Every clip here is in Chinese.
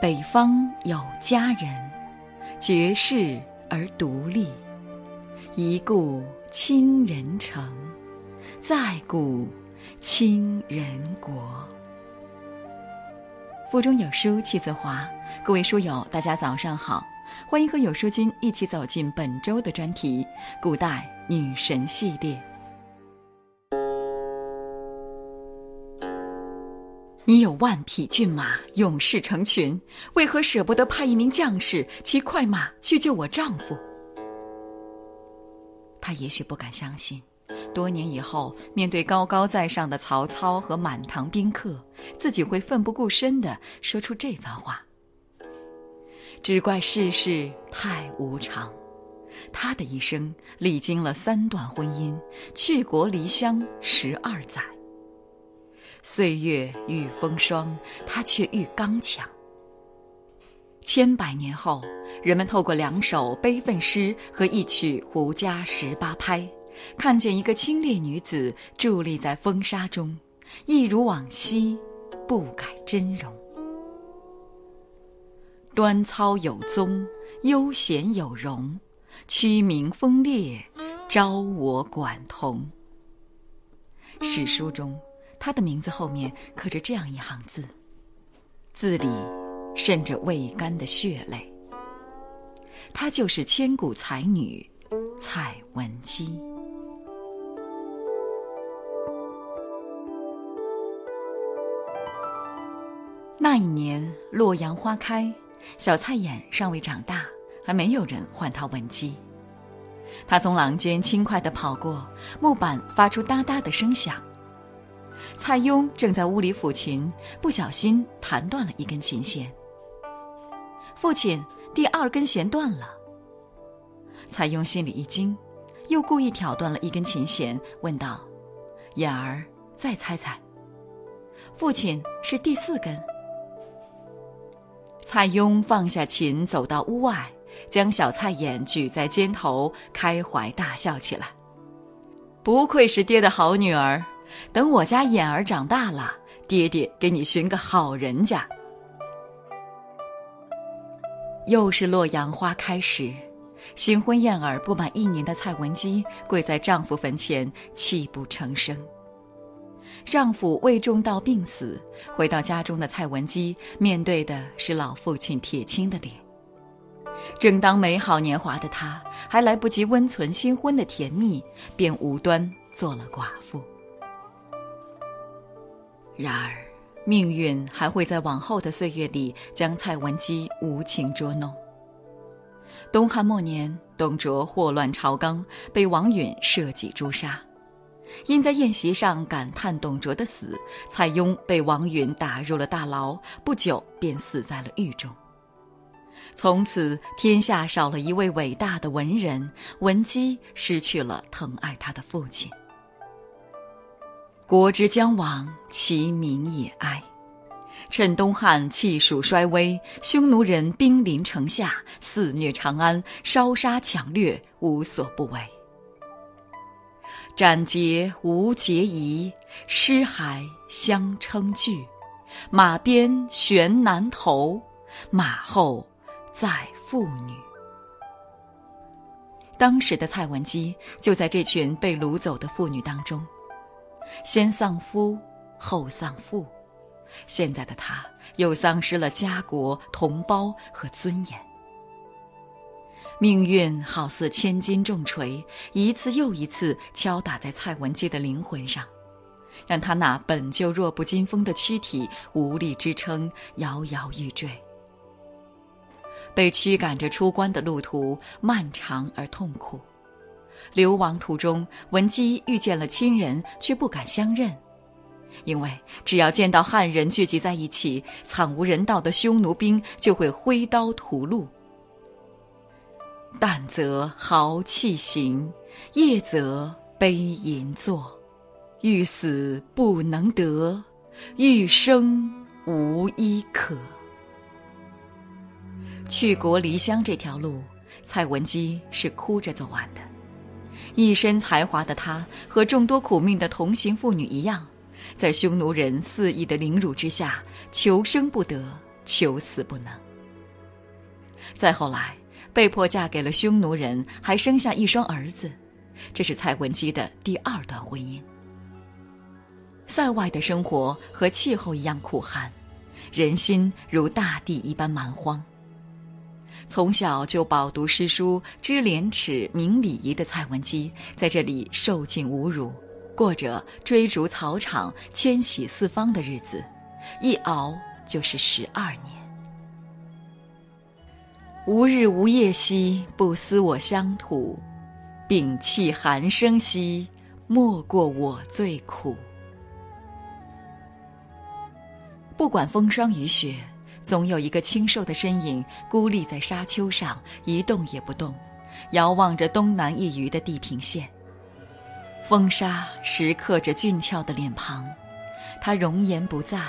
北方有佳人，绝世而独立。一顾倾人城，再顾倾人国。腹中有书气自华，各位书友，大家早上好，欢迎和有书君一起走进本周的专题——古代女神系列。你有万匹骏马，勇士成群，为何舍不得派一名将士骑快马去救我丈夫？他也许不敢相信，多年以后，面对高高在上的曹操和满堂宾客，自己会奋不顾身地说出这番话。只怪世事太无常，他的一生历经了三段婚姻，去国离乡十二载。岁月愈风霜，他却愈刚强。千百年后，人们透过两首悲愤诗和一曲《胡笳十八拍》，看见一个清烈女子伫立在风沙中，一如往昔，不改真容。端操有宗，悠闲有容，曲明风烈，招我管同。史书中。她的名字后面刻着这样一行字，字里渗着未干的血泪。她就是千古才女蔡文姬。那一年洛阳花开，小蔡眼尚未长大，还没有人唤她文姬。她从廊间轻快地跑过，木板发出哒哒的声响。蔡邕正在屋里抚琴，不小心弹断了一根琴弦。父亲，第二根弦断了。蔡邕心里一惊，又故意挑断了一根琴弦，问道：“眼儿，再猜猜。”父亲是第四根。蔡邕放下琴，走到屋外，将小蔡眼举在肩头，开怀大笑起来。不愧是爹的好女儿。等我家眼儿长大了，爹爹给你寻个好人家。又是洛阳花开时，新婚燕尔不满一年的蔡文姬跪在丈夫坟前泣不成声。丈夫魏仲道病死，回到家中的蔡文姬面对的是老父亲铁青的脸。正当美好年华的她还来不及温存新婚的甜蜜，便无端做了寡妇。然而，命运还会在往后的岁月里将蔡文姬无情捉弄。东汉末年，董卓祸乱朝纲，被王允设计诛杀。因在宴席上感叹董卓的死，蔡邕被王允打入了大牢，不久便死在了狱中。从此，天下少了一位伟大的文人，文姬失去了疼爱她的父亲。国之将亡，其民也哀。趁东汉气数衰微，匈奴人兵临城下，肆虐长安，烧杀抢掠，无所不为。斩截无节仪，尸骸相称惧。马鞭悬南头，马后载妇女。当时的蔡文姬就在这群被掳走的妇女当中。先丧夫，后丧父，现在的他又丧失了家国、同胞和尊严。命运好似千斤重锤，一次又一次敲打在蔡文姬的灵魂上，让她那本就弱不禁风的躯体无力支撑，摇摇欲坠。被驱赶着出关的路途漫长而痛苦。流亡途中，文姬遇见了亲人，却不敢相认，因为只要见到汉人聚集在一起，惨无人道的匈奴兵就会挥刀屠戮。旦则豪气行，夜则悲吟作，欲死不能得，欲生无依可。去国离乡这条路，蔡文姬是哭着走完的。一身才华的她，和众多苦命的同行妇女一样，在匈奴人肆意的凌辱之下，求生不得，求死不能。再后来，被迫嫁给了匈奴人，还生下一双儿子，这是蔡文姬的第二段婚姻。塞外的生活和气候一样苦寒，人心如大地一般蛮荒。从小就饱读诗书、知廉耻、明礼仪的蔡文姬，在这里受尽侮辱，过着追逐草场、迁徙四方的日子，一熬就是十二年。无日无夜兮，不思我乡土；摒弃寒声兮，莫过我最苦。不管风霜雨雪。总有一个清瘦的身影孤立在沙丘上，一动也不动，遥望着东南一隅的地平线。风沙蚀刻着俊俏的脸庞，他容颜不在，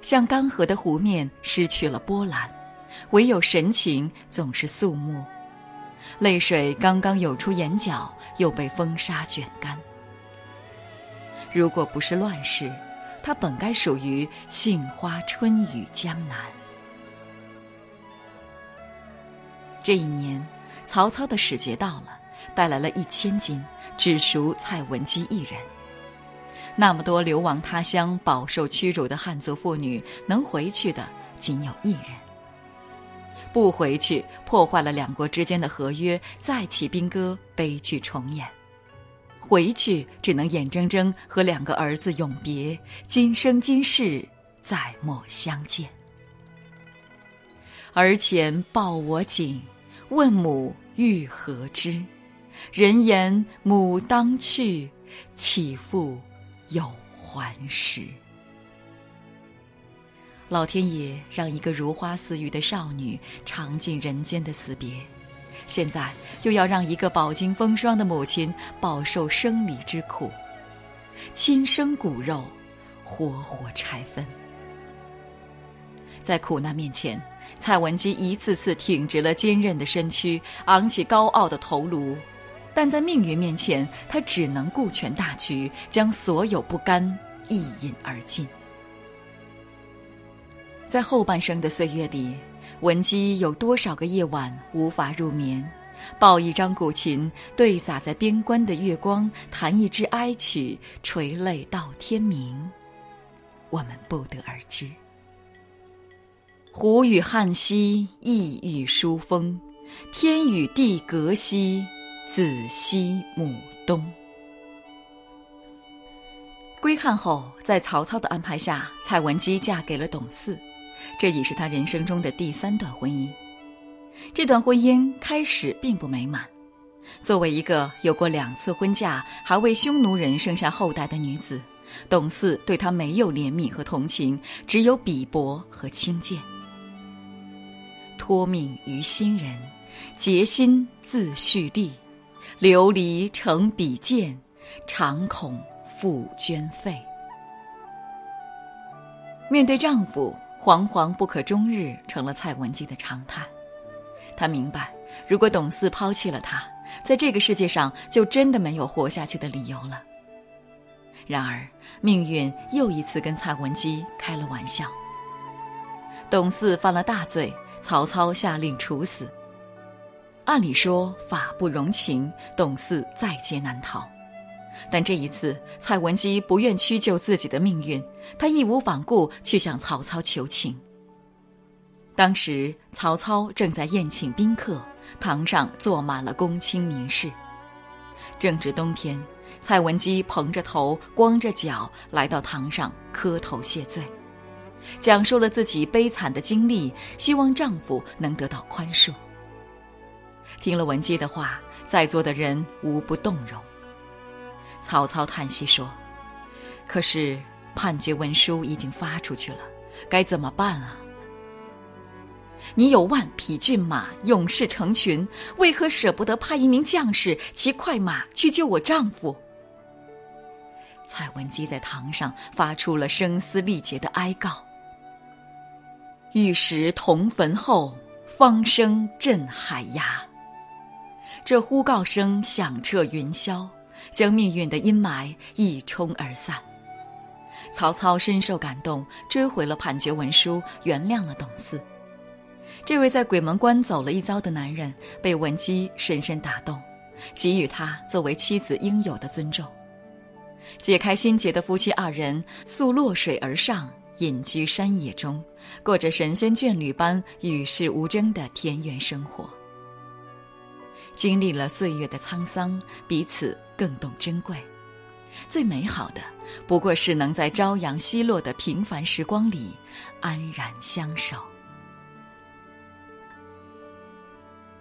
像干涸的湖面失去了波澜，唯有神情总是肃穆。泪水刚刚涌出眼角，又被风沙卷干。如果不是乱世，他本该属于杏花春雨江南。这一年，曹操的使节到了，带来了一千金，只赎蔡文姬一人。那么多流亡他乡、饱受屈辱的汉族妇女，能回去的仅有一人。不回去，破坏了两国之间的合约，再起兵戈，悲剧重演；回去，只能眼睁睁和两个儿子永别，今生今世再莫相见。儿前抱我紧。问母欲何之？人言母当去，岂复有还时？老天爷让一个如花似玉的少女尝尽人间的死别，现在又要让一个饱经风霜的母亲饱受生离之苦，亲生骨肉，活活拆分。在苦难面前。蔡文姬一次次挺直了坚韧的身躯，昂起高傲的头颅，但在命运面前，她只能顾全大局，将所有不甘一饮而尽。在后半生的岁月里，文姬有多少个夜晚无法入眠，抱一张古琴，对洒在边关的月光，弹一支哀曲，垂泪到天明，我们不得而知。胡与汉兮，羿与疏风；天与地隔兮，子西母东。归汉后，在曹操的安排下，蔡文姬嫁给了董祀，这已是她人生中的第三段婚姻。这段婚姻开始并不美满。作为一个有过两次婚嫁，还为匈奴人生下后代的女子，董祀对她没有怜悯和同情，只有鄙薄和轻贱。托命于新人，结心自蓄力，琉璃成比剑，常恐负捐费。面对丈夫，惶惶不可终日成了蔡文姬的常态。她明白，如果董四抛弃了她，在这个世界上就真的没有活下去的理由了。然而，命运又一次跟蔡文姬开了玩笑。董四犯了大罪。曹操下令处死。按理说法不容情，董祀在劫难逃。但这一次，蔡文姬不愿屈就自己的命运，她义无反顾去向曹操求情。当时曹操正在宴请宾客，堂上坐满了公卿名士。正值冬天，蔡文姬蓬着头、光着脚来到堂上磕头谢罪。讲述了自己悲惨的经历，希望丈夫能得到宽恕。听了文姬的话，在座的人无不动容。曹操叹息说：“可是判决文书已经发出去了，该怎么办啊？你有万匹骏马，勇士成群，为何舍不得派一名将士骑快马去救我丈夫？”蔡文姬在堂上发出了声嘶力竭的哀告。玉石同坟后，方声震海崖。这呼告声响彻云霄，将命运的阴霾一冲而散。曹操深受感动，追回了判决文书，原谅了董祀。这位在鬼门关走了一遭的男人，被文姬深深打动，给予他作为妻子应有的尊重。解开心结的夫妻二人，溯洛水而上，隐居山野中，过着神仙眷侣般与世无争的田园生活。经历了岁月的沧桑，彼此更懂珍贵。最美好的，不过是能在朝阳西落的平凡时光里，安然相守。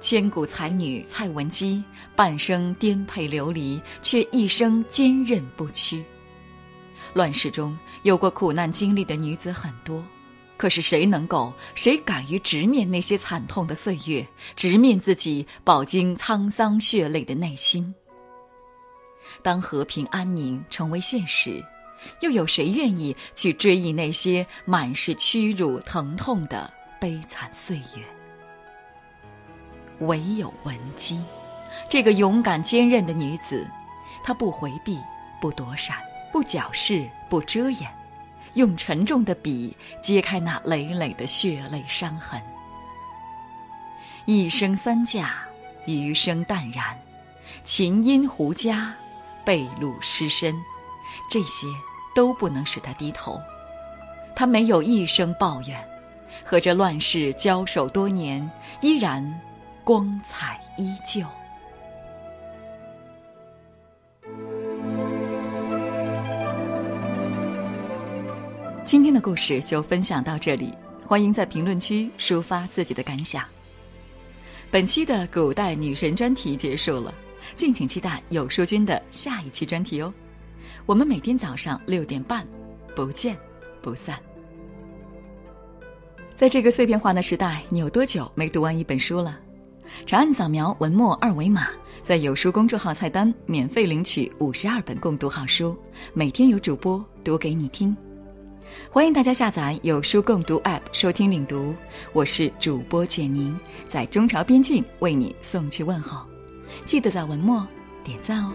千古才女蔡文姬，半生颠沛流离，却一生坚韧不屈。乱世中有过苦难经历的女子很多，可是谁能够，谁敢于直面那些惨痛的岁月，直面自己饱经沧桑血泪的内心？当和平安宁成为现实，又有谁愿意去追忆那些满是屈辱疼痛的悲惨岁月？唯有文姬，这个勇敢坚韧的女子，她不回避，不躲闪，不矫饰，不遮掩，用沉重的笔揭开那累累的血泪伤痕。一生三嫁，余生淡然，琴音胡笳。被戮失身，这些都不能使他低头。他没有一声抱怨，和这乱世交手多年，依然光彩依旧。今天的故事就分享到这里，欢迎在评论区抒发自己的感想。本期的古代女神专题结束了。敬请期待有书君的下一期专题哦！我们每天早上六点半，不见不散。在这个碎片化的时代，你有多久没读完一本书了？长按扫描文末二维码，在有书公众号菜单免费领取五十二本共读好书，每天有主播读给你听。欢迎大家下载有书共读 App 收听领读，我是主播简宁，在中朝边境为你送去问候。记得在文末点赞哦。